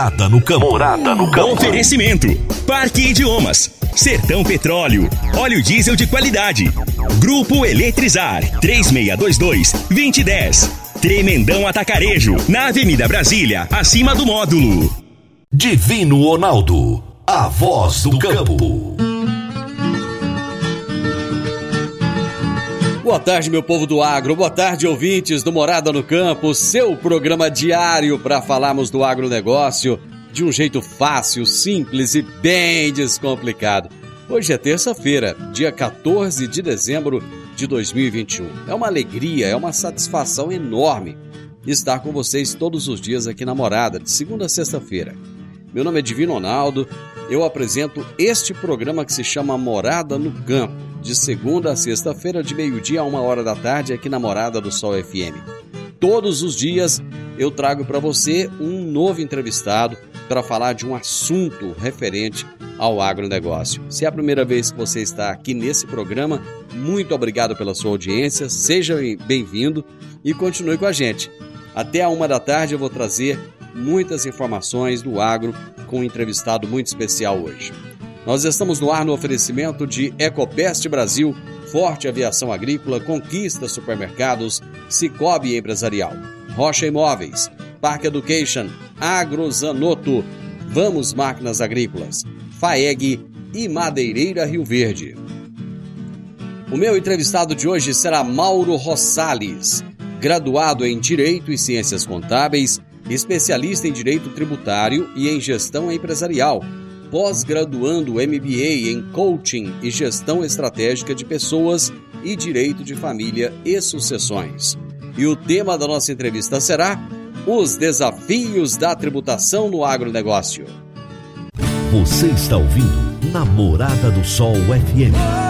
Morada no campo. Morada no campo. Oferecimento: Parque Idiomas, Sertão Petróleo, óleo diesel de qualidade. Grupo Eletrizar 3622 2010. Tremendão Atacarejo, na Avenida Brasília, acima do módulo. Divino Ronaldo, a voz do campo. Boa tarde, meu povo do agro. Boa tarde, ouvintes do Morada no Campo, seu programa diário para falarmos do agronegócio de um jeito fácil, simples e bem descomplicado. Hoje é terça-feira, dia 14 de dezembro de 2021. É uma alegria, é uma satisfação enorme estar com vocês todos os dias aqui na Morada, de segunda a sexta-feira. Meu nome é Divino Ronaldo, eu apresento este programa que se chama Morada no Campo de segunda a sexta-feira, de meio-dia a uma hora da tarde, aqui na Morada do Sol FM. Todos os dias eu trago para você um novo entrevistado para falar de um assunto referente ao agronegócio. Se é a primeira vez que você está aqui nesse programa, muito obrigado pela sua audiência, seja bem-vindo e continue com a gente. Até a uma da tarde eu vou trazer muitas informações do agro com um entrevistado muito especial hoje. Nós estamos no ar no oferecimento de Ecopest Brasil, Forte Aviação Agrícola, Conquista Supermercados, Cicobi Empresarial, Rocha Imóveis, Park Education, Agrozanoto, Vamos Máquinas Agrícolas, FAEG e Madeireira Rio Verde. O meu entrevistado de hoje será Mauro Rossales, graduado em Direito e Ciências Contábeis, especialista em Direito Tributário e em Gestão Empresarial pós-graduando MBA em Coaching e Gestão Estratégica de Pessoas e Direito de Família e Sucessões. E o tema da nossa entrevista será Os Desafios da Tributação no Agronegócio. Você está ouvindo Namorada do Sol FM.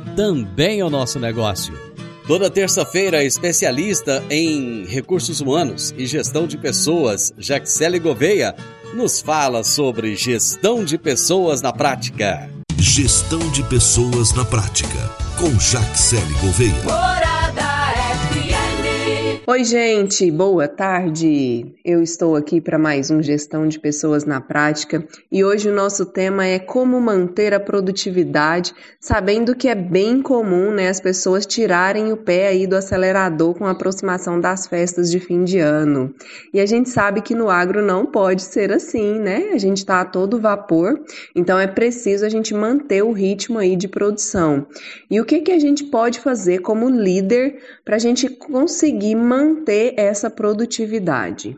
também é o nosso negócio. Toda terça-feira, especialista em recursos humanos e gestão de pessoas, Jaxele Gouveia, nos fala sobre gestão de pessoas na prática. Gestão de pessoas na prática, com Jaxele Gouveia. Oi, gente, boa tarde. Eu estou aqui para mais um Gestão de Pessoas na Prática e hoje o nosso tema é como manter a produtividade, sabendo que é bem comum né, as pessoas tirarem o pé aí do acelerador com a aproximação das festas de fim de ano. E a gente sabe que no agro não pode ser assim, né? A gente está a todo vapor, então é preciso a gente manter o ritmo aí de produção. E o que, que a gente pode fazer como líder para a gente conseguir manter essa produtividade.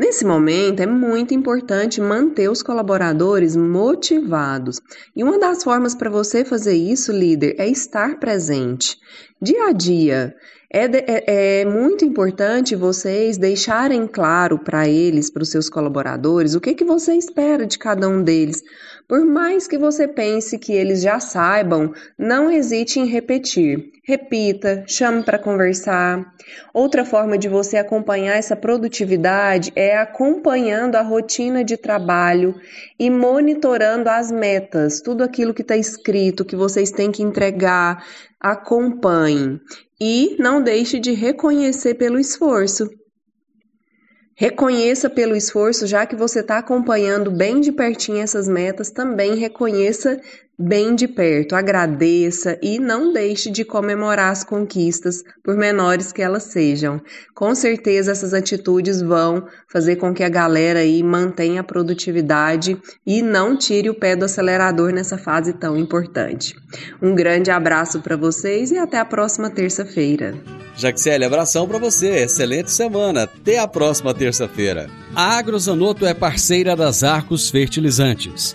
Nesse momento, é muito importante manter os colaboradores motivados. E uma das formas para você fazer isso, líder, é estar presente. Dia a dia, é, é, é, muito importante vocês deixarem claro para eles, para os seus colaboradores, o que, que você espera de cada um deles. Por mais que você pense que eles já saibam, não hesite em repetir. Repita, chame para conversar. Outra forma de você acompanhar essa produtividade é acompanhando a rotina de trabalho e monitorando as metas, tudo aquilo que está escrito, que vocês têm que entregar. Acompanhem e não deixe de reconhecer pelo esforço. Reconheça pelo esforço, já que você está acompanhando bem de pertinho essas metas, também reconheça bem de perto, agradeça e não deixe de comemorar as conquistas, por menores que elas sejam. Com certeza essas atitudes vão fazer com que a galera aí mantenha a produtividade e não tire o pé do acelerador nessa fase tão importante. Um grande abraço para vocês e até a próxima terça-feira. Jaxele, abração para você. Excelente semana. Até a próxima terça-feira. A Agrozanoto é parceira das Arcos Fertilizantes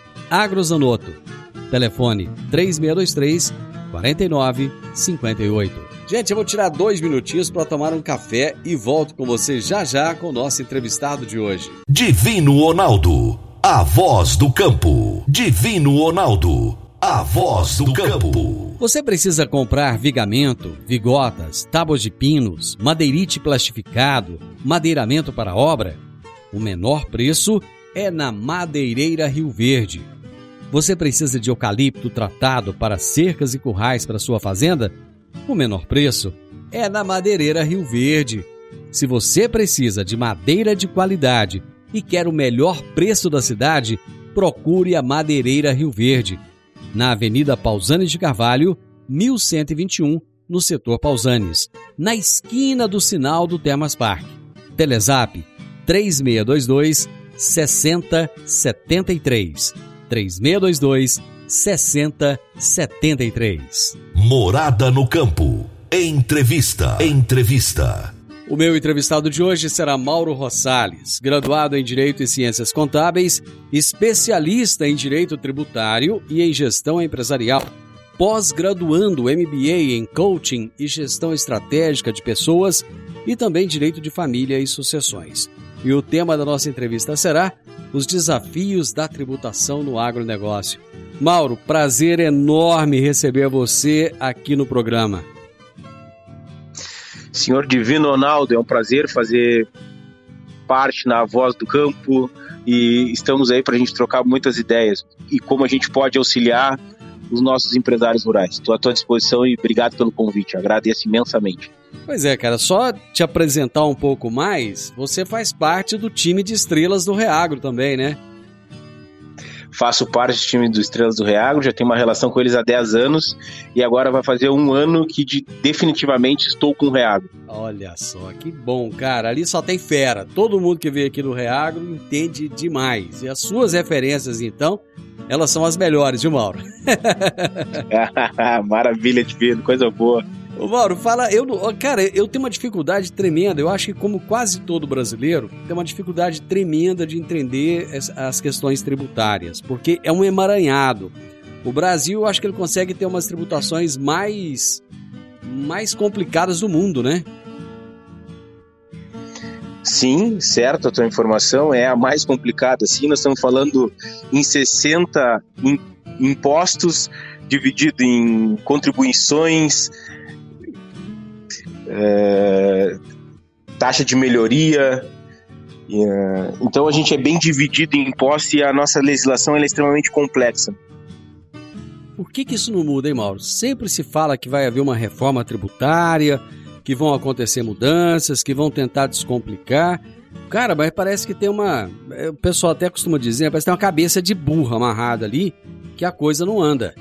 Agrozanoto. Telefone 3623 4958. Gente, eu vou tirar dois minutinhos para tomar um café e volto com você já já com o nosso entrevistado de hoje. Divino Ronaldo, a voz do campo. Divino Ronaldo, a voz do campo. Você precisa comprar vigamento, vigotas, tábuas de pinos, madeirite plastificado, madeiramento para obra? O menor preço é na Madeireira Rio Verde. Você precisa de eucalipto tratado para cercas e currais para sua fazenda? O menor preço é na Madeireira Rio Verde. Se você precisa de madeira de qualidade e quer o melhor preço da cidade, procure a Madeireira Rio Verde, na Avenida Pausanes de Carvalho, 1121, no setor Pausanes, na esquina do sinal do Termas Park. Telezap 3622 6073. 3622 6073. Morada no campo. Entrevista. Entrevista. O meu entrevistado de hoje será Mauro Rosales, graduado em Direito e Ciências Contábeis, especialista em Direito Tributário e em Gestão Empresarial, pós-graduando MBA em Coaching e Gestão Estratégica de Pessoas e também Direito de Família e Sucessões. E o tema da nossa entrevista será os desafios da tributação no agronegócio. Mauro, prazer enorme receber você aqui no programa. Senhor Divino Ronaldo, é um prazer fazer parte na Voz do Campo e estamos aí para a gente trocar muitas ideias e como a gente pode auxiliar os nossos empresários rurais. Estou à tua disposição e obrigado pelo convite, agradeço imensamente. Pois é, cara, só te apresentar um pouco mais, você faz parte do time de estrelas do Reagro também, né? Faço parte do time do Estrelas do Reagro, já tenho uma relação com eles há 10 anos e agora vai fazer um ano que de, definitivamente estou com o Reagro. Olha só, que bom, cara. Ali só tem fera. Todo mundo que veio aqui no Reagro entende demais. E as suas referências, então, elas são as melhores, viu, Mauro? Maravilha, Divino, coisa boa. Ô Mauro, fala, eu, cara, eu tenho uma dificuldade tremenda, eu acho que como quase todo brasileiro, tem uma dificuldade tremenda de entender as questões tributárias, porque é um emaranhado. O Brasil, eu acho que ele consegue ter umas tributações mais mais complicadas do mundo, né? Sim, certo, a tua informação é a mais complicada. Sim, nós estamos falando em 60 impostos dividido em contribuições, é, taxa de melhoria. É, então a gente é bem dividido em impostos e a nossa legislação é extremamente complexa. Por que, que isso não muda, hein, Mauro? Sempre se fala que vai haver uma reforma tributária, que vão acontecer mudanças, que vão tentar descomplicar. Cara, mas parece que tem uma. É, o pessoal até costuma dizer, parece que tem uma cabeça de burra amarrada ali, que a coisa não anda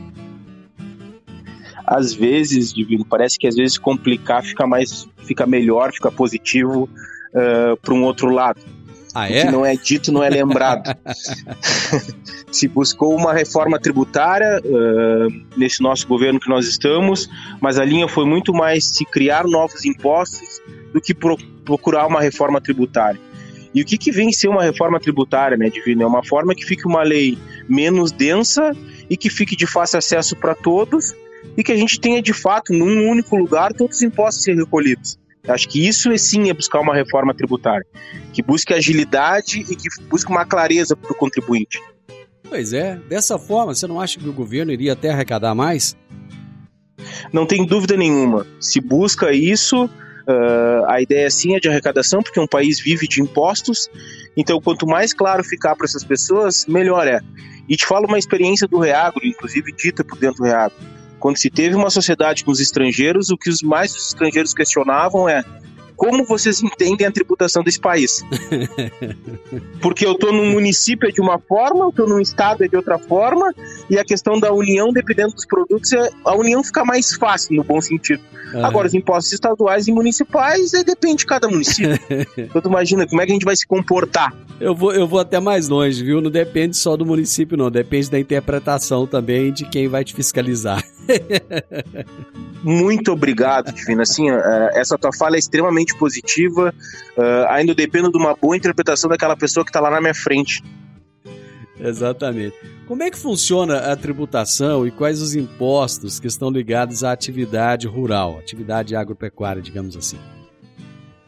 às vezes, Divino, parece que às vezes complicar fica mais, fica melhor, fica positivo uh, para um outro lado. Ah, é? O que não é dito não é lembrado. Se buscou uma reforma tributária uh, nesse nosso governo que nós estamos, mas a linha foi muito mais se criar novos impostos do que pro, procurar uma reforma tributária. E o que, que vem ser uma reforma tributária, né, Divino? É uma forma que fique uma lei menos densa e que fique de fácil acesso para todos e que a gente tenha de fato num único lugar todos os impostos ser recolhidos. Acho que isso é sim é buscar uma reforma tributária, que busque agilidade e que busque uma clareza para o contribuinte. Pois é, dessa forma, você não acha que o governo iria até arrecadar mais? Não tem dúvida nenhuma. Se busca isso, uh, a ideia sim é de arrecadação, porque um país vive de impostos. Então, quanto mais claro ficar para essas pessoas, melhor é. E te falo uma experiência do Reagro, inclusive dita por dentro do Reagro. Quando se teve uma sociedade com os estrangeiros, o que os mais os estrangeiros questionavam é como vocês entendem a tributação desse país. Porque eu estou num município é de uma forma, eu estou num estado é de outra forma, e a questão da união, dependendo dos produtos, é, a união fica mais fácil, no bom sentido. Uhum. Agora, os impostos estaduais e municipais, é, depende de cada município. então, tu imagina, como é que a gente vai se comportar? Eu vou, eu vou até mais longe, viu? Não depende só do município, não. Depende da interpretação também de quem vai te fiscalizar. Muito obrigado, Divina. Assim, é, essa tua fala é extremamente positiva. É, ainda dependo de uma boa interpretação daquela pessoa que está lá na minha frente. Exatamente. Como é que funciona a tributação e quais os impostos que estão ligados à atividade rural, atividade agropecuária, digamos assim?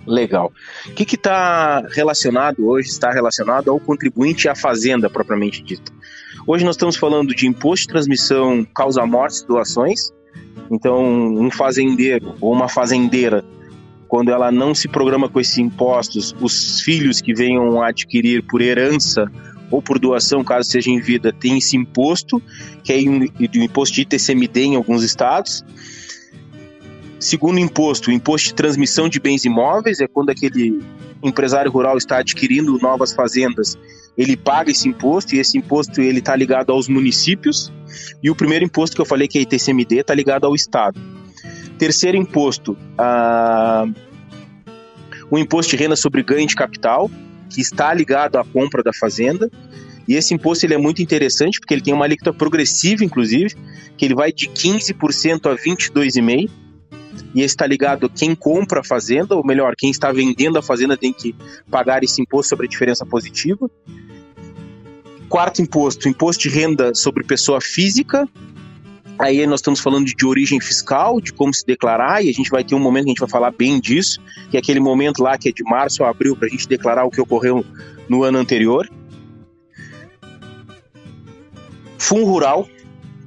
Legal. O que está relacionado hoje? Está relacionado ao contribuinte e à fazenda, propriamente dita. Hoje nós estamos falando de imposto de transmissão causa-mortes doações. Então, um fazendeiro ou uma fazendeira, quando ela não se programa com esses impostos, os filhos que venham a adquirir por herança ou por doação, caso seja em vida, tem esse imposto, que é o imposto de ITCMD em alguns estados. Segundo imposto, o imposto de transmissão de bens imóveis, é quando aquele empresário rural está adquirindo novas fazendas, ele paga esse imposto e esse imposto ele está ligado aos municípios. E o primeiro imposto que eu falei que é ITCMD está ligado ao estado. Terceiro imposto, a... o imposto de renda sobre ganho de capital, que está ligado à compra da fazenda. E esse imposto ele é muito interessante porque ele tem uma alíquota progressiva, inclusive, que ele vai de 15% a 22,5%. E está ligado quem compra a fazenda, ou melhor, quem está vendendo a fazenda tem que pagar esse imposto sobre a diferença positiva. Quarto imposto, imposto de renda sobre pessoa física. Aí nós estamos falando de, de origem fiscal, de como se declarar, e a gente vai ter um momento que a gente vai falar bem disso, que é aquele momento lá que é de março a abril, para a gente declarar o que ocorreu no ano anterior. Fundo rural,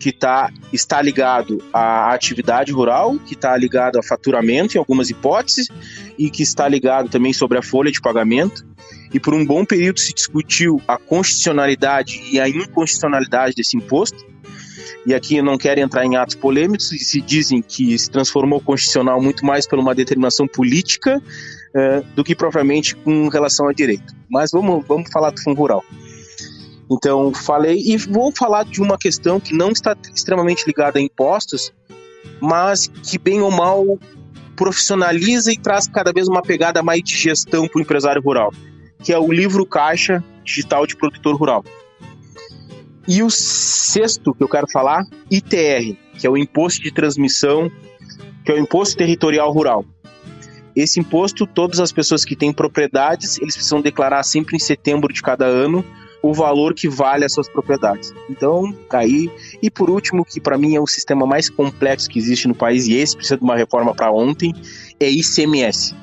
que tá, está ligado à atividade rural, que está ligado a faturamento em algumas hipóteses, e que está ligado também sobre a folha de pagamento. E por um bom período se discutiu a constitucionalidade e a inconstitucionalidade desse imposto. E aqui eu não quero entrar em atos polêmicos, e se dizem que se transformou constitucional muito mais por uma determinação política eh, do que propriamente com relação a direito. Mas vamos, vamos falar do Fundo Rural. Então, falei e vou falar de uma questão que não está extremamente ligada a impostos, mas que, bem ou mal, profissionaliza e traz cada vez uma pegada mais de gestão para o empresário rural, que é o livro caixa digital de produtor rural. E o sexto que eu quero falar, ITR, que é o Imposto de Transmissão, que é o Imposto Territorial Rural. Esse imposto, todas as pessoas que têm propriedades, eles precisam declarar sempre em setembro de cada ano o valor que vale as suas propriedades. Então, aí. E por último, que para mim é o sistema mais complexo que existe no país, e esse precisa de uma reforma para ontem, é ICMS.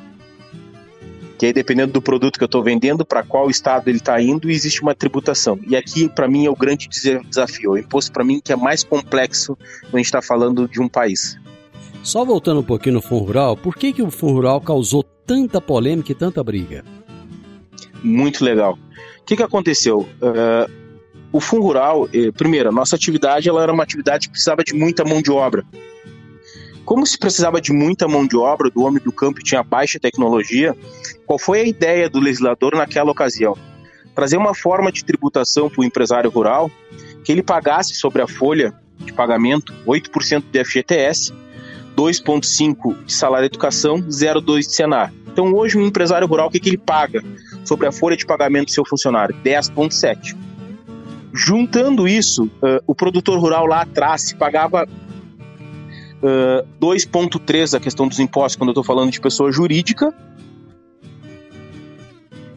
Que aí, dependendo do produto que eu estou vendendo, para qual estado ele está indo, existe uma tributação. E aqui, para mim, é o grande desafio. O imposto, para mim, que é mais complexo quando a gente está falando de um país. Só voltando um pouquinho no Fundo Rural, por que, que o Fundo Rural causou tanta polêmica e tanta briga? Muito legal. O que, que aconteceu? Uh, o Fundo Rural, eh, primeiro, a nossa atividade ela era uma atividade que precisava de muita mão de obra. Como se precisava de muita mão de obra, do homem do campo tinha baixa tecnologia, qual foi a ideia do legislador naquela ocasião? Trazer uma forma de tributação para o empresário rural que ele pagasse sobre a folha de pagamento 8% de FGTS, 2,5% de salário de educação, 0,2% de Senar. Então, hoje, um empresário rural, o que, que ele paga? Sobre a folha de pagamento do seu funcionário, 10,7. Juntando isso, uh, o produtor rural lá atrás pagava uh, 2,3 a questão dos impostos, quando eu estou falando de pessoa jurídica,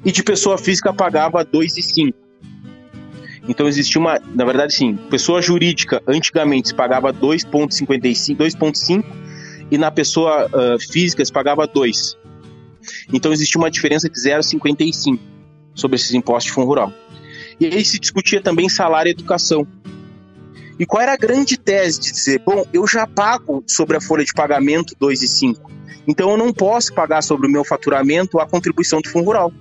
e de pessoa física pagava 2,5. Então existia uma, na verdade sim, pessoa jurídica antigamente se pagava 2,55, 2,5 e na pessoa uh, física se pagava 2. Então existia uma diferença de 0,55 sobre esses impostos de fundo rural. E aí se discutia também salário e educação. E qual era a grande tese de dizer, bom, eu já pago sobre a folha de pagamento 2,5, então eu não posso pagar sobre o meu faturamento a contribuição do fundo rural.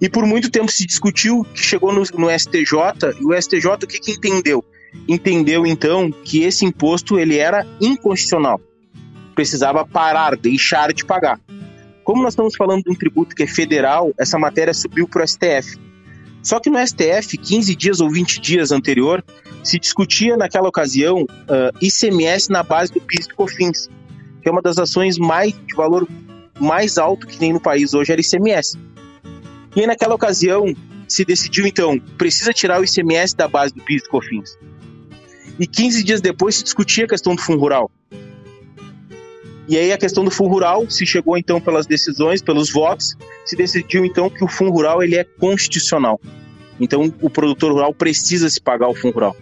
E por muito tempo se discutiu, que chegou no, no STJ, e o STJ o que, que entendeu? Entendeu então que esse imposto ele era inconstitucional. Precisava parar, deixar de pagar. Como nós estamos falando de um tributo que é federal, essa matéria subiu para o STF. Só que no STF, 15 dias ou 20 dias anterior, se discutia naquela ocasião uh, ICMS na base do PIS e COFINS, que é uma das ações mais de valor mais alto que tem no país hoje era ICMS. E naquela ocasião se decidiu então, precisa tirar o ICMS da base do PIS e COFINS. E 15 dias depois se discutia a questão do fundo rural. E aí a questão do fundo rural se chegou então pelas decisões, pelos votos, se decidiu então que o fundo rural ele é constitucional. Então o produtor rural precisa se pagar o fundo rural.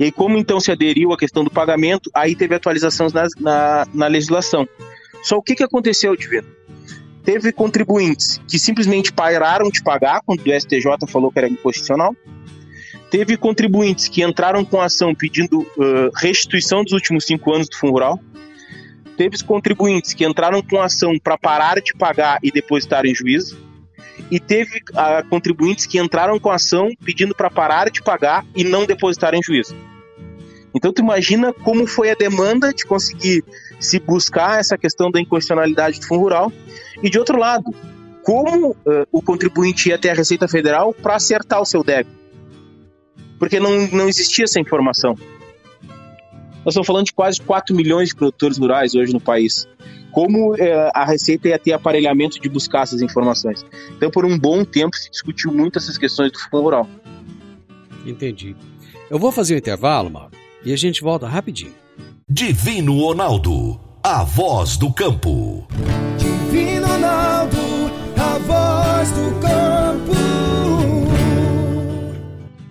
E aí, como então se aderiu à questão do pagamento, aí teve atualizações na, na, na legislação. Só o que, que aconteceu, Divino? Teve contribuintes que simplesmente pararam de pagar quando o STJ falou que era inconstitucional. Teve contribuintes que entraram com ação pedindo uh, restituição dos últimos cinco anos do fundo rural teve contribuintes que entraram com ação para parar de pagar e depositar em juízo, e teve uh, contribuintes que entraram com ação pedindo para parar de pagar e não depositar em juízo. Então tu imagina como foi a demanda de conseguir se buscar essa questão da inconstitucionalidade do fundo rural, e de outro lado, como uh, o contribuinte ia até a Receita Federal para acertar o seu débito. Porque não, não existia essa informação. Nós estamos falando de quase 4 milhões de produtores rurais hoje no país. Como é, a Receita ia ter aparelhamento de buscar essas informações. Então, por um bom tempo, se discutiu muito essas questões do fundo rural. Entendi. Eu vou fazer o um intervalo, Mauro, e a gente volta rapidinho. Divino Ronaldo, a voz do campo. Divino Ronaldo, a voz do campo.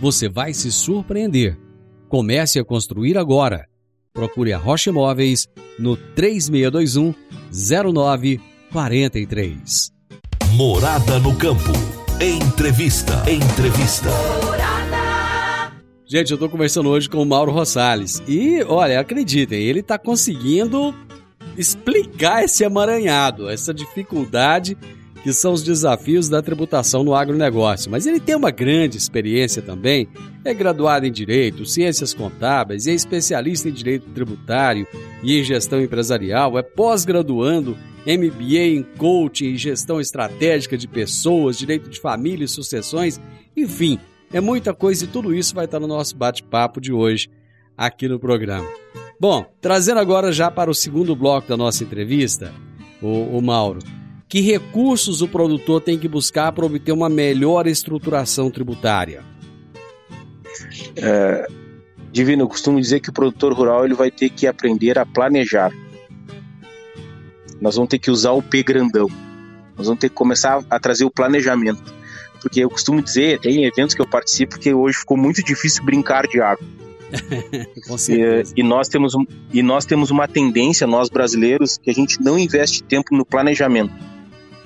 você vai se surpreender. Comece a construir agora. Procure a Rocha Imóveis no 3621 0943. Morada no campo. Entrevista. Entrevista. Gente, eu estou conversando hoje com o Mauro Rosales. E, olha, acreditem, ele está conseguindo explicar esse amaranhado, essa dificuldade que são os desafios da tributação no agronegócio. Mas ele tem uma grande experiência também, é graduado em Direito, Ciências Contábeis, é especialista em Direito Tributário e em Gestão Empresarial, é pós-graduando MBA em Coaching e Gestão Estratégica de Pessoas, Direito de Família e Sucessões, enfim, é muita coisa e tudo isso vai estar no nosso bate-papo de hoje aqui no programa. Bom, trazendo agora já para o segundo bloco da nossa entrevista, o, o Mauro, que recursos o produtor tem que buscar para obter uma melhor estruturação tributária? É, Divino, eu costumo dizer que o produtor rural ele vai ter que aprender a planejar. Nós vamos ter que usar o P grandão. Nós vamos ter que começar a trazer o planejamento. Porque eu costumo dizer, tem eventos que eu participo que hoje ficou muito difícil brincar de água. E, e, nós temos, e nós temos uma tendência, nós brasileiros, que a gente não investe tempo no planejamento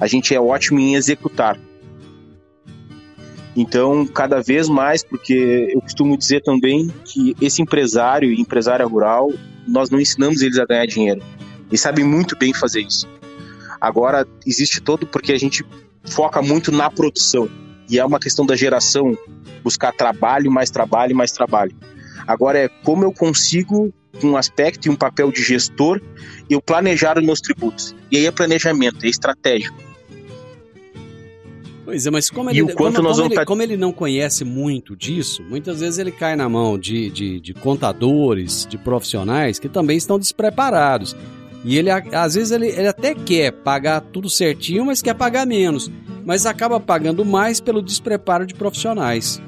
a gente é ótimo em executar. Então, cada vez mais, porque eu costumo dizer também que esse empresário e empresária rural, nós não ensinamos eles a ganhar dinheiro. Eles sabem muito bem fazer isso. Agora, existe todo porque a gente foca muito na produção. E é uma questão da geração, buscar trabalho, mais trabalho, mais trabalho. Agora é como eu consigo, um aspecto e um papel de gestor, eu planejar os meus tributos. E aí é planejamento, é estratégico. Pois é, mas como ele, como, como, ele, como ele, não conhece muito disso, muitas vezes ele cai na mão de, de, de contadores, de profissionais que também estão despreparados. E ele, às vezes, ele, ele até quer pagar tudo certinho, mas quer pagar menos. Mas acaba pagando mais pelo despreparo de profissionais.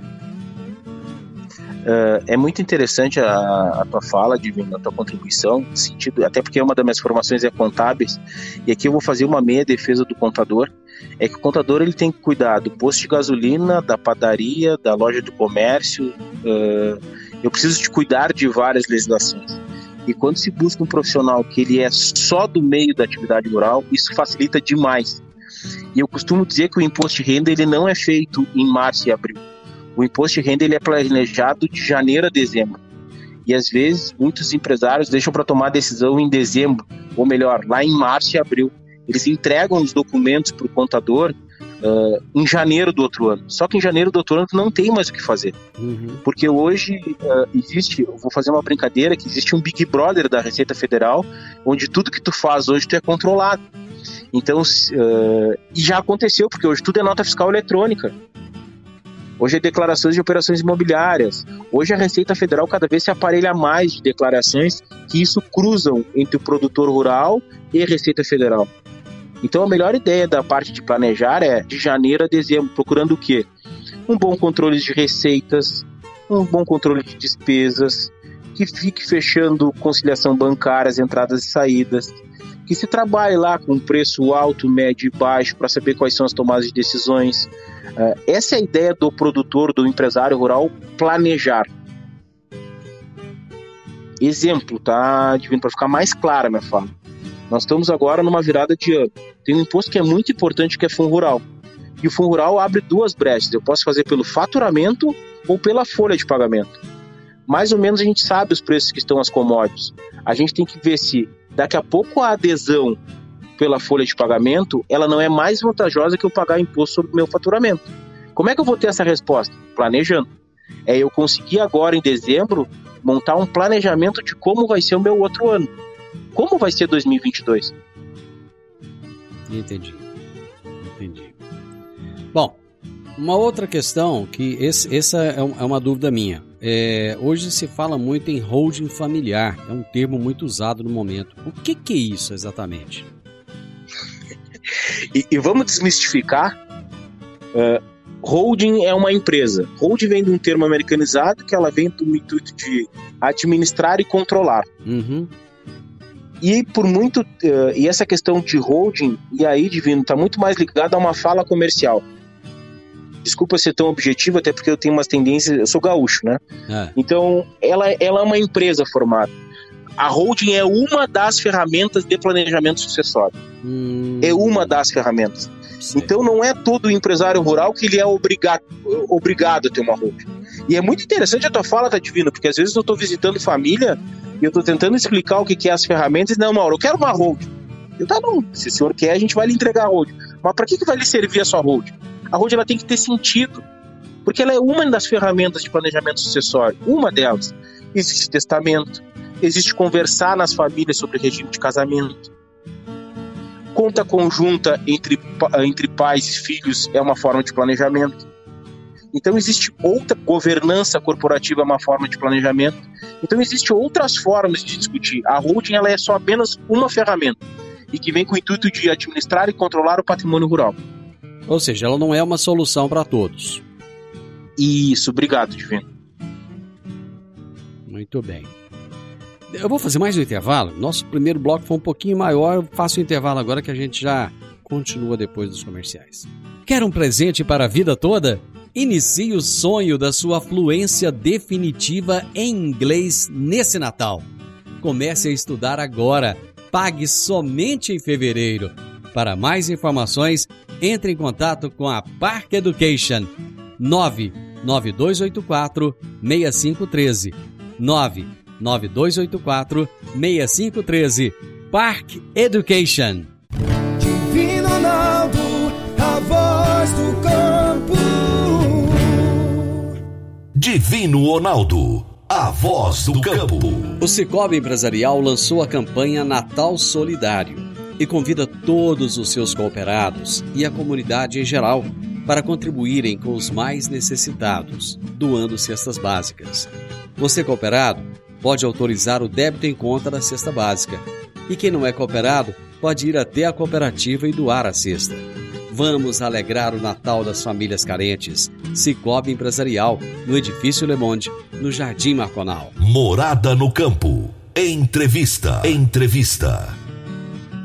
Uh, é muito interessante a, a tua fala, Divino, a tua contribuição, sentido, até porque uma das minhas formações é contábeis, e aqui eu vou fazer uma meia defesa do contador, é que o contador ele tem que cuidar do posto de gasolina, da padaria, da loja do comércio, uh, eu preciso de cuidar de várias legislações. E quando se busca um profissional que ele é só do meio da atividade rural, isso facilita demais. E eu costumo dizer que o imposto de renda ele não é feito em março e abril. O imposto de renda ele é planejado de janeiro a dezembro. E às vezes muitos empresários deixam para tomar decisão em dezembro, ou melhor, lá em março e abril. Eles entregam os documentos para o contador uh, em janeiro do outro ano. Só que em janeiro do outro ano tu não tem mais o que fazer. Uhum. Porque hoje uh, existe, eu vou fazer uma brincadeira, que existe um Big Brother da Receita Federal, onde tudo que tu faz hoje tu é controlado. Então, uh, e já aconteceu, porque hoje tudo é nota fiscal eletrônica. Hoje é declarações de operações imobiliárias. Hoje a Receita Federal cada vez se aparelha mais de declarações que isso cruzam entre o produtor rural e a Receita Federal. Então a melhor ideia da parte de planejar é de janeiro a dezembro, procurando o quê? Um bom controle de receitas, um bom controle de despesas, que fique fechando conciliação bancária, as entradas e saídas, que se trabalhe lá com preço alto, médio e baixo para saber quais são as tomadas de decisões. Uh, essa é a ideia do produtor, do empresário rural, planejar. Exemplo, tá, Divino, para ficar mais clara minha fala. Nós estamos agora numa virada de ano. Tem um imposto que é muito importante, que é fundo rural. E o fundo rural abre duas brechas. Eu posso fazer pelo faturamento ou pela folha de pagamento. Mais ou menos a gente sabe os preços que estão as commodities. A gente tem que ver se daqui a pouco a adesão pela folha de pagamento, ela não é mais vantajosa que eu pagar imposto sobre o meu faturamento. Como é que eu vou ter essa resposta? Planejando. É eu conseguir agora em dezembro montar um planejamento de como vai ser o meu outro ano. Como vai ser 2022? Entendi. Entendi. Bom, uma outra questão que esse, essa é, é uma dúvida minha. É, hoje se fala muito em holding familiar, é um termo muito usado no momento. O que, que é isso exatamente? E, e, vamos desmistificar. Uh, holding é uma empresa. Holding vem de um termo americanizado que ela vem do intuito de administrar e controlar. Uhum. E por muito. Uh, e essa questão de holding, e aí, Divino, está muito mais ligada a uma fala comercial. Desculpa ser tão objetivo, até porque eu tenho umas tendências. Eu sou gaúcho, né? É. Então, ela, ela é uma empresa formada. A holding é uma das ferramentas de planejamento sucessório. Hum. É uma das ferramentas. Então não é todo empresário rural que ele é obrigado, obrigado a ter uma holding. E é muito interessante a tua fala, tá divino, porque às vezes eu estou visitando família e eu estou tentando explicar o que, que é as ferramentas. Não, Mauro, eu quero uma holding. Eu tá bom, se o senhor quer, a gente vai lhe entregar a holding. Mas para que, que vai lhe servir a sua holding? A holding ela tem que ter sentido, porque ela é uma das ferramentas de planejamento sucessório, uma delas. Existe testamento, existe conversar nas famílias sobre regime de casamento, Conta conjunta entre, entre pais e filhos é uma forma de planejamento. Então existe outra governança corporativa é uma forma de planejamento. Então existe outras formas de discutir. A holding ela é só apenas uma ferramenta e que vem com o intuito de administrar e controlar o patrimônio rural. Ou seja, ela não é uma solução para todos. Isso, obrigado, Divino. Muito bem. Eu vou fazer mais um intervalo. Nosso primeiro bloco foi um pouquinho maior. Eu faço o intervalo agora que a gente já continua depois dos comerciais. Quer um presente para a vida toda? Inicie o sonho da sua fluência definitiva em inglês nesse Natal. Comece a estudar agora. Pague somente em fevereiro. Para mais informações, entre em contato com a Park Education 99284 6513 9 9284 6513. Park Education. Divino Ronaldo, a voz do campo. Divino Ronaldo, a voz do campo. O Cicobi Empresarial lançou a campanha Natal Solidário e convida todos os seus cooperados e a comunidade em geral para contribuírem com os mais necessitados, doando cestas básicas. Você cooperado pode autorizar o débito em conta da cesta básica. E quem não é cooperado pode ir até a cooperativa e doar a cesta. Vamos alegrar o Natal das famílias carentes. Cicobi Empresarial, no Edifício Le Monde, no Jardim Marconal. Morada no Campo. Entrevista. Entrevista.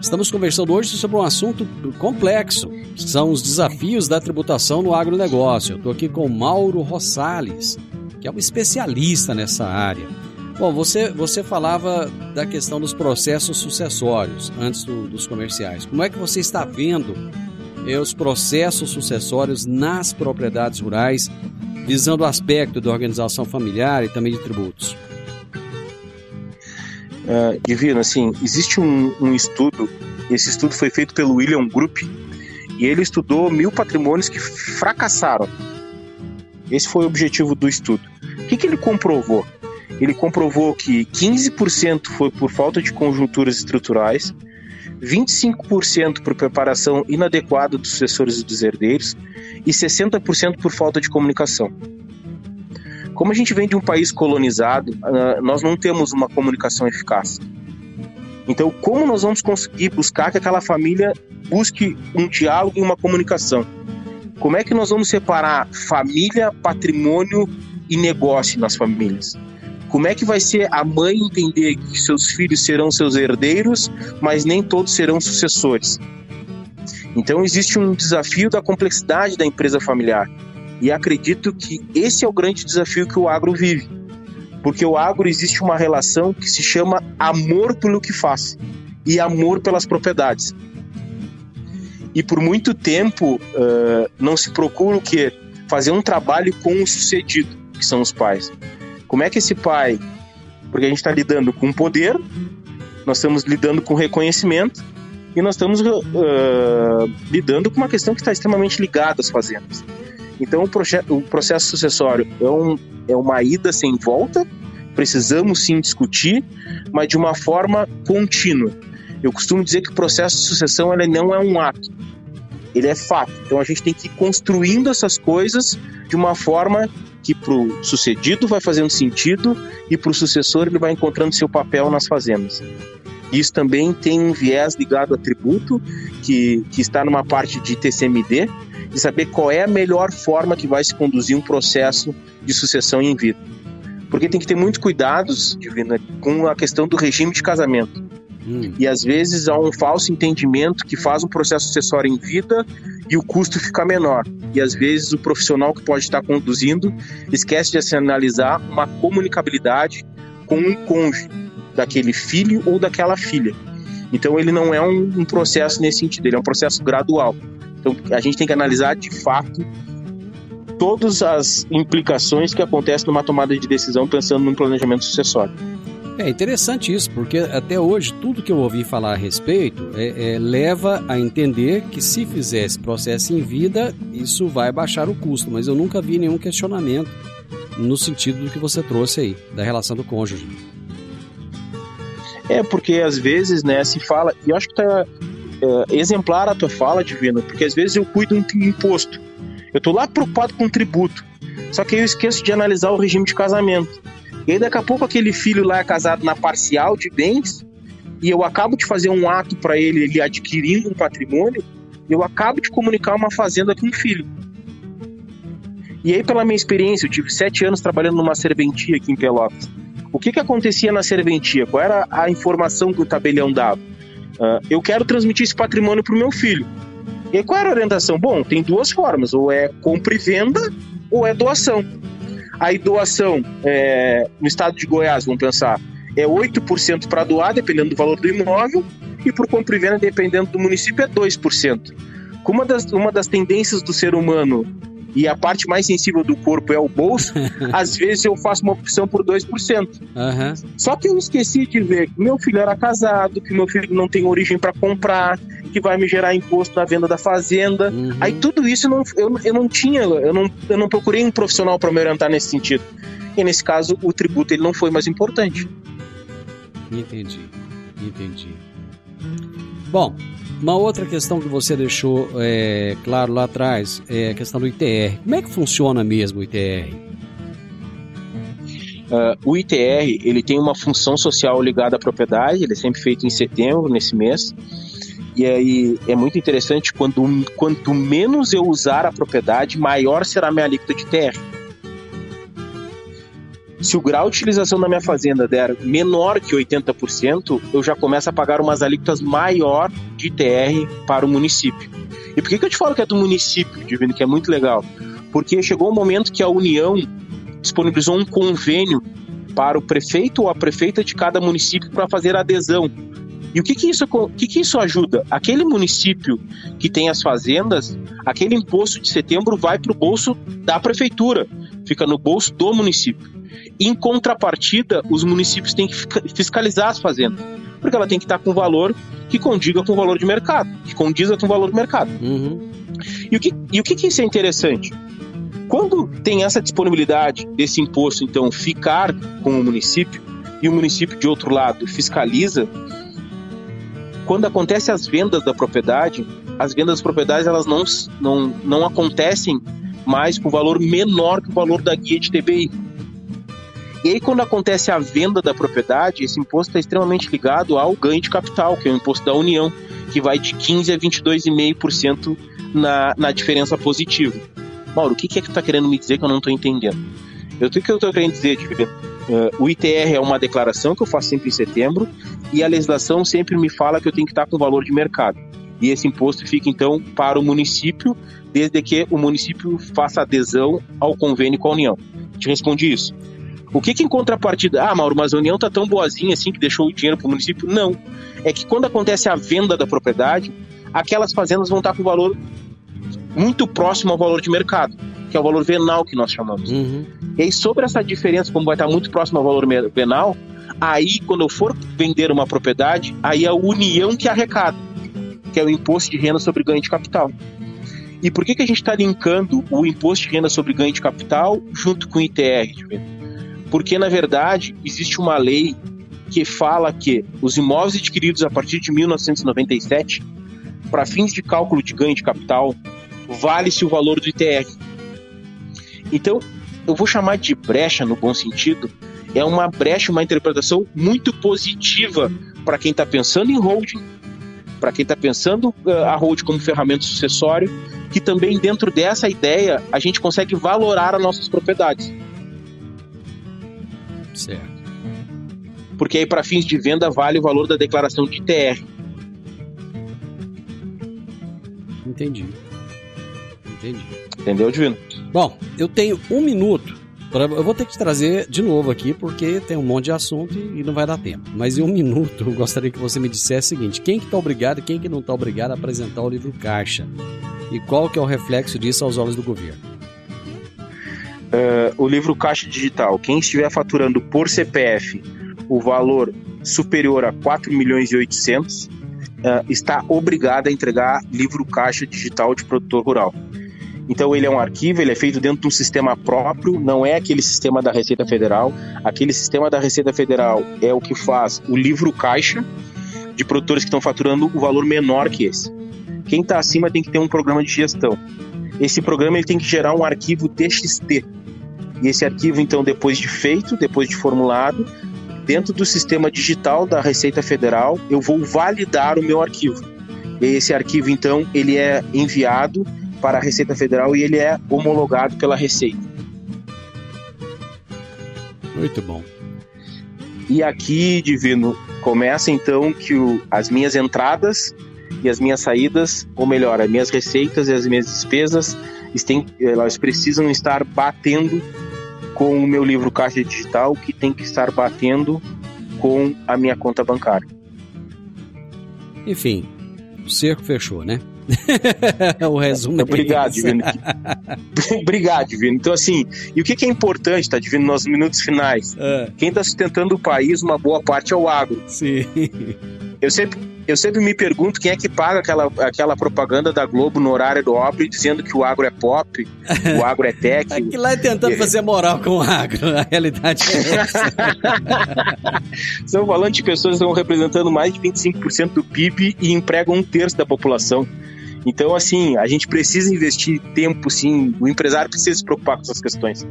Estamos conversando hoje sobre um assunto complexo. São os desafios da tributação no agronegócio. Eu estou aqui com Mauro Rosales, que é um especialista nessa área. Bom, você, você falava da questão dos processos sucessórios antes do, dos comerciais. Como é que você está vendo é, os processos sucessórios nas propriedades rurais, visando o aspecto da organização familiar e também de tributos? Uh, Divino, assim, existe um, um estudo, esse estudo foi feito pelo William Group, e ele estudou mil patrimônios que fracassaram. Esse foi o objetivo do estudo. O que, que ele comprovou? Ele comprovou que 15% foi por falta de conjunturas estruturais, 25% por preparação inadequada dos sucessores e dos herdeiros e 60% por falta de comunicação. Como a gente vem de um país colonizado, ah, nós não temos uma comunicação eficaz. Então, como nós vamos conseguir buscar que aquela família busque um diálogo e uma comunicação? Como é que nós vamos separar família, patrimônio e negócio nas famílias? Como é que vai ser a mãe entender que seus filhos serão seus herdeiros, mas nem todos serão sucessores? Então existe um desafio da complexidade da empresa familiar. E acredito que esse é o grande desafio que o agro vive. Porque o agro existe uma relação que se chama amor pelo que faz e amor pelas propriedades. E por muito tempo uh, não se procura o? Fazer um trabalho com o sucedido, que são os pais. Como é que esse pai, porque a gente está lidando com poder, nós estamos lidando com reconhecimento e nós estamos uh, lidando com uma questão que está extremamente ligada às fazendas. Então o, o processo sucessório é, um, é uma ida sem volta, precisamos sim discutir, mas de uma forma contínua. Eu costumo dizer que o processo de sucessão ele não é um ato, ele é fato. Então a gente tem que ir construindo essas coisas de uma forma que para o sucedido vai fazendo sentido e para o sucessor ele vai encontrando seu papel nas fazendas. Isso também tem um viés ligado a tributo, que, que está numa parte de TCMD, de saber qual é a melhor forma que vai se conduzir um processo de sucessão em vida. Porque tem que ter muito cuidados, Divina, com a questão do regime de casamento. Hum. E às vezes há um falso entendimento que faz um processo sucessório em vida e o custo fica menor. E às vezes o profissional que pode estar conduzindo esquece de se analisar uma comunicabilidade com um cônjuge daquele filho ou daquela filha. Então ele não é um, um processo nesse sentido, ele é um processo gradual. Então a gente tem que analisar de fato todas as implicações que acontecem numa tomada de decisão pensando num planejamento sucessório. É interessante isso, porque até hoje tudo que eu ouvi falar a respeito é, é, leva a entender que se fizer esse processo em vida, isso vai baixar o custo, mas eu nunca vi nenhum questionamento no sentido do que você trouxe aí, da relação do cônjuge. É, porque às vezes, né, se fala, e eu acho que tá é, exemplar a tua fala, Divino, porque às vezes eu cuido de um imposto. Eu tô lá preocupado com o tributo, só que eu esqueço de analisar o regime de casamento. E aí daqui a pouco aquele filho lá é casado na parcial de bens e eu acabo de fazer um ato para ele, ele adquirindo um patrimônio, eu acabo de comunicar uma fazenda com um filho. E aí, pela minha experiência, eu tive sete anos trabalhando numa serventia aqui em Pelotas. O que, que acontecia na serventia? Qual era a informação que o tabelião dava? Uh, eu quero transmitir esse patrimônio para o meu filho. E qual era a orientação? Bom, tem duas formas: ou é compra e venda, ou é doação. A doação é, no estado de Goiás, vamos pensar, é 8% para doar, dependendo do valor do imóvel, e por compra e venda, dependendo do município, é 2%. Como uma das, uma das tendências do ser humano e a parte mais sensível do corpo é o bolso, às vezes eu faço uma opção por 2%. Uhum. Só que eu esqueci de ver que meu filho era casado, que meu filho não tem origem para comprar, que vai me gerar imposto na venda da fazenda. Uhum. Aí tudo isso eu não, eu, eu não tinha, eu não, eu não procurei um profissional para me orientar nesse sentido. E nesse caso, o tributo ele não foi mais importante. Entendi, entendi. Bom, uma outra questão que você deixou é, claro lá atrás é a questão do ITR. Como é que funciona mesmo o ITR? Uh, o ITR ele tem uma função social ligada à propriedade, ele é sempre feito em setembro, nesse mês. E aí é muito interessante quando quanto menos eu usar a propriedade, maior será a minha alíquota de ITR. Se o grau de utilização da minha fazenda der menor que 80%, eu já começo a pagar umas alíquotas maior de ITR para o município. E por que, que eu te falo que é do município, Divino, que é muito legal? Porque chegou o um momento que a União disponibilizou um convênio para o prefeito ou a prefeita de cada município para fazer adesão E o que que isso, que que isso ajuda? Aquele município que tem as fazendas, aquele imposto de setembro vai para o bolso da prefeitura, fica no bolso do município. Em contrapartida, os municípios têm que fiscalizar as fazendas, porque ela tem que estar com valor que condiga com o valor de mercado, que condiza com o valor do mercado. Uhum. E o que, e o que, que isso é interessante? Quando tem essa disponibilidade desse imposto, então, ficar com o município, e o município, de outro lado, fiscaliza, quando acontecem as vendas da propriedade, as vendas das propriedades elas não, não, não acontecem mais com valor menor que o valor da guia de TBI. E aí, quando acontece a venda da propriedade, esse imposto está extremamente ligado ao ganho de capital, que é o imposto da União, que vai de 15% a 22,5% na, na diferença positiva. Mauro, o que, que é que tu está querendo me dizer que eu não estou entendendo? Eu, o que eu estou querendo dizer, tipo, Uh, o ITR é uma declaração que eu faço sempre em setembro e a legislação sempre me fala que eu tenho que estar com valor de mercado. E esse imposto fica então para o município, desde que o município faça adesão ao convênio com a União. Te respondi isso. O que, que em contrapartida? Ah, Mauro, mas a União tá tão boazinha assim que deixou o dinheiro para o município? Não. É que quando acontece a venda da propriedade, aquelas fazendas vão estar com valor muito próximo ao valor de mercado que é o valor venal que nós chamamos. Uhum. E aí, sobre essa diferença, como vai estar muito próximo ao valor venal, aí, quando eu for vender uma propriedade, aí é a União que arrecada, que é o imposto de renda sobre ganho de capital. E por que, que a gente está linkando o imposto de renda sobre ganho de capital junto com o ITR? Porque, na verdade, existe uma lei que fala que os imóveis adquiridos a partir de 1997, para fins de cálculo de ganho de capital, vale-se o valor do ITR. Então, eu vou chamar de brecha no bom sentido, é uma brecha, uma interpretação muito positiva para quem está pensando em holding, para quem está pensando uh, a holding como ferramenta sucessório, que também dentro dessa ideia a gente consegue valorar as nossas propriedades. Certo. Porque aí para fins de venda vale o valor da declaração de TR. Entendi. Entendi. Entendeu, Divino? Bom, eu tenho um minuto. Pra, eu vou ter que trazer de novo aqui, porque tem um monte de assunto e, e não vai dar tempo. Mas em um minuto, eu gostaria que você me dissesse o seguinte: quem que está obrigado e quem que não está obrigado a apresentar o livro caixa? E qual que é o reflexo disso aos olhos do governo? Uh, o livro caixa digital, quem estiver faturando por CPF o valor superior a 4 milhões e 800, uh, está obrigado a entregar livro caixa digital de produtor rural. Então ele é um arquivo, ele é feito dentro de um sistema próprio, não é aquele sistema da Receita Federal. Aquele sistema da Receita Federal é o que faz o livro caixa de produtores que estão faturando o valor menor que esse. Quem está acima tem que ter um programa de gestão. Esse programa ele tem que gerar um arquivo TXT. E esse arquivo, então, depois de feito, depois de formulado, dentro do sistema digital da Receita Federal, eu vou validar o meu arquivo. E esse arquivo, então, ele é enviado para a Receita Federal e ele é homologado pela Receita. Muito bom. E aqui, Divino, começa então que o, as minhas entradas e as minhas saídas, ou melhor, as minhas receitas e as minhas despesas, têm, elas precisam estar batendo com o meu livro caixa digital, que tem que estar batendo com a minha conta bancária. Enfim, o cerco fechou, né? o resumo é Obrigado, Divino. Obrigado, Divino. Então, assim, e o que, é importante, tá, Divino, nos minutos finais? É. Quem está sustentando o país, uma boa parte é o agro. Sim. Eu sempre, eu sempre me pergunto quem é que paga aquela, aquela propaganda da Globo no horário do óbvio dizendo que o agro é pop, o agro é tech. Aqui lá é tentando fazer moral com o agro, a realidade é essa. Estamos falando de pessoas que estão representando mais de 25% do PIB e empregam um terço da população. Então, assim, a gente precisa investir tempo, sim. O empresário precisa se preocupar com essas questões.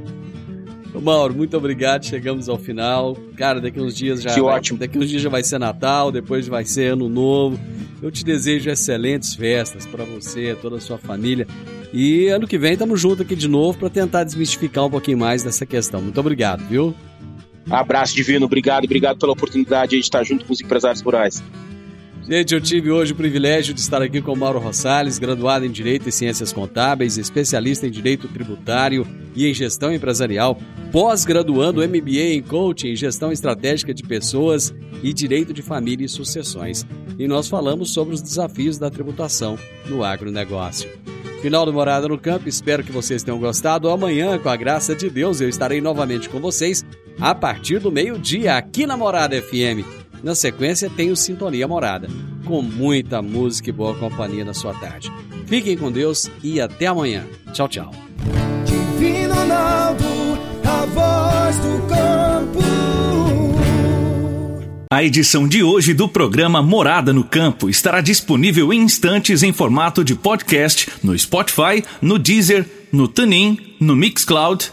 Mauro, muito obrigado. Chegamos ao final. Cara, daqui uns dias já. Que vai, ótimo. Daqui uns dias já vai ser Natal, depois vai ser Ano Novo. Eu te desejo excelentes festas para você, toda a sua família. E ano que vem estamos juntos aqui de novo para tentar desmistificar um pouquinho mais dessa questão. Muito obrigado, viu? Abraço divino, obrigado, obrigado pela oportunidade de estar junto com os empresários rurais. Gente, eu tive hoje o privilégio de estar aqui com Mauro Rosales, graduado em Direito e Ciências Contábeis, especialista em Direito Tributário e em Gestão Empresarial, pós-graduando MBA em Coaching, Gestão Estratégica de Pessoas e Direito de Família e Sucessões. E nós falamos sobre os desafios da tributação no agronegócio. Final do Morada no Campo, espero que vocês tenham gostado. Amanhã, com a graça de Deus, eu estarei novamente com vocês a partir do meio-dia aqui na Morada FM. Na sequência, tem o Sintonia Morada, com muita música e boa companhia na sua tarde. Fiquem com Deus e até amanhã. Tchau, tchau. Divino Ronaldo, a voz do campo. A edição de hoje do programa Morada no Campo estará disponível em instantes em formato de podcast no Spotify, no Deezer, no TuneIn, no Mixcloud,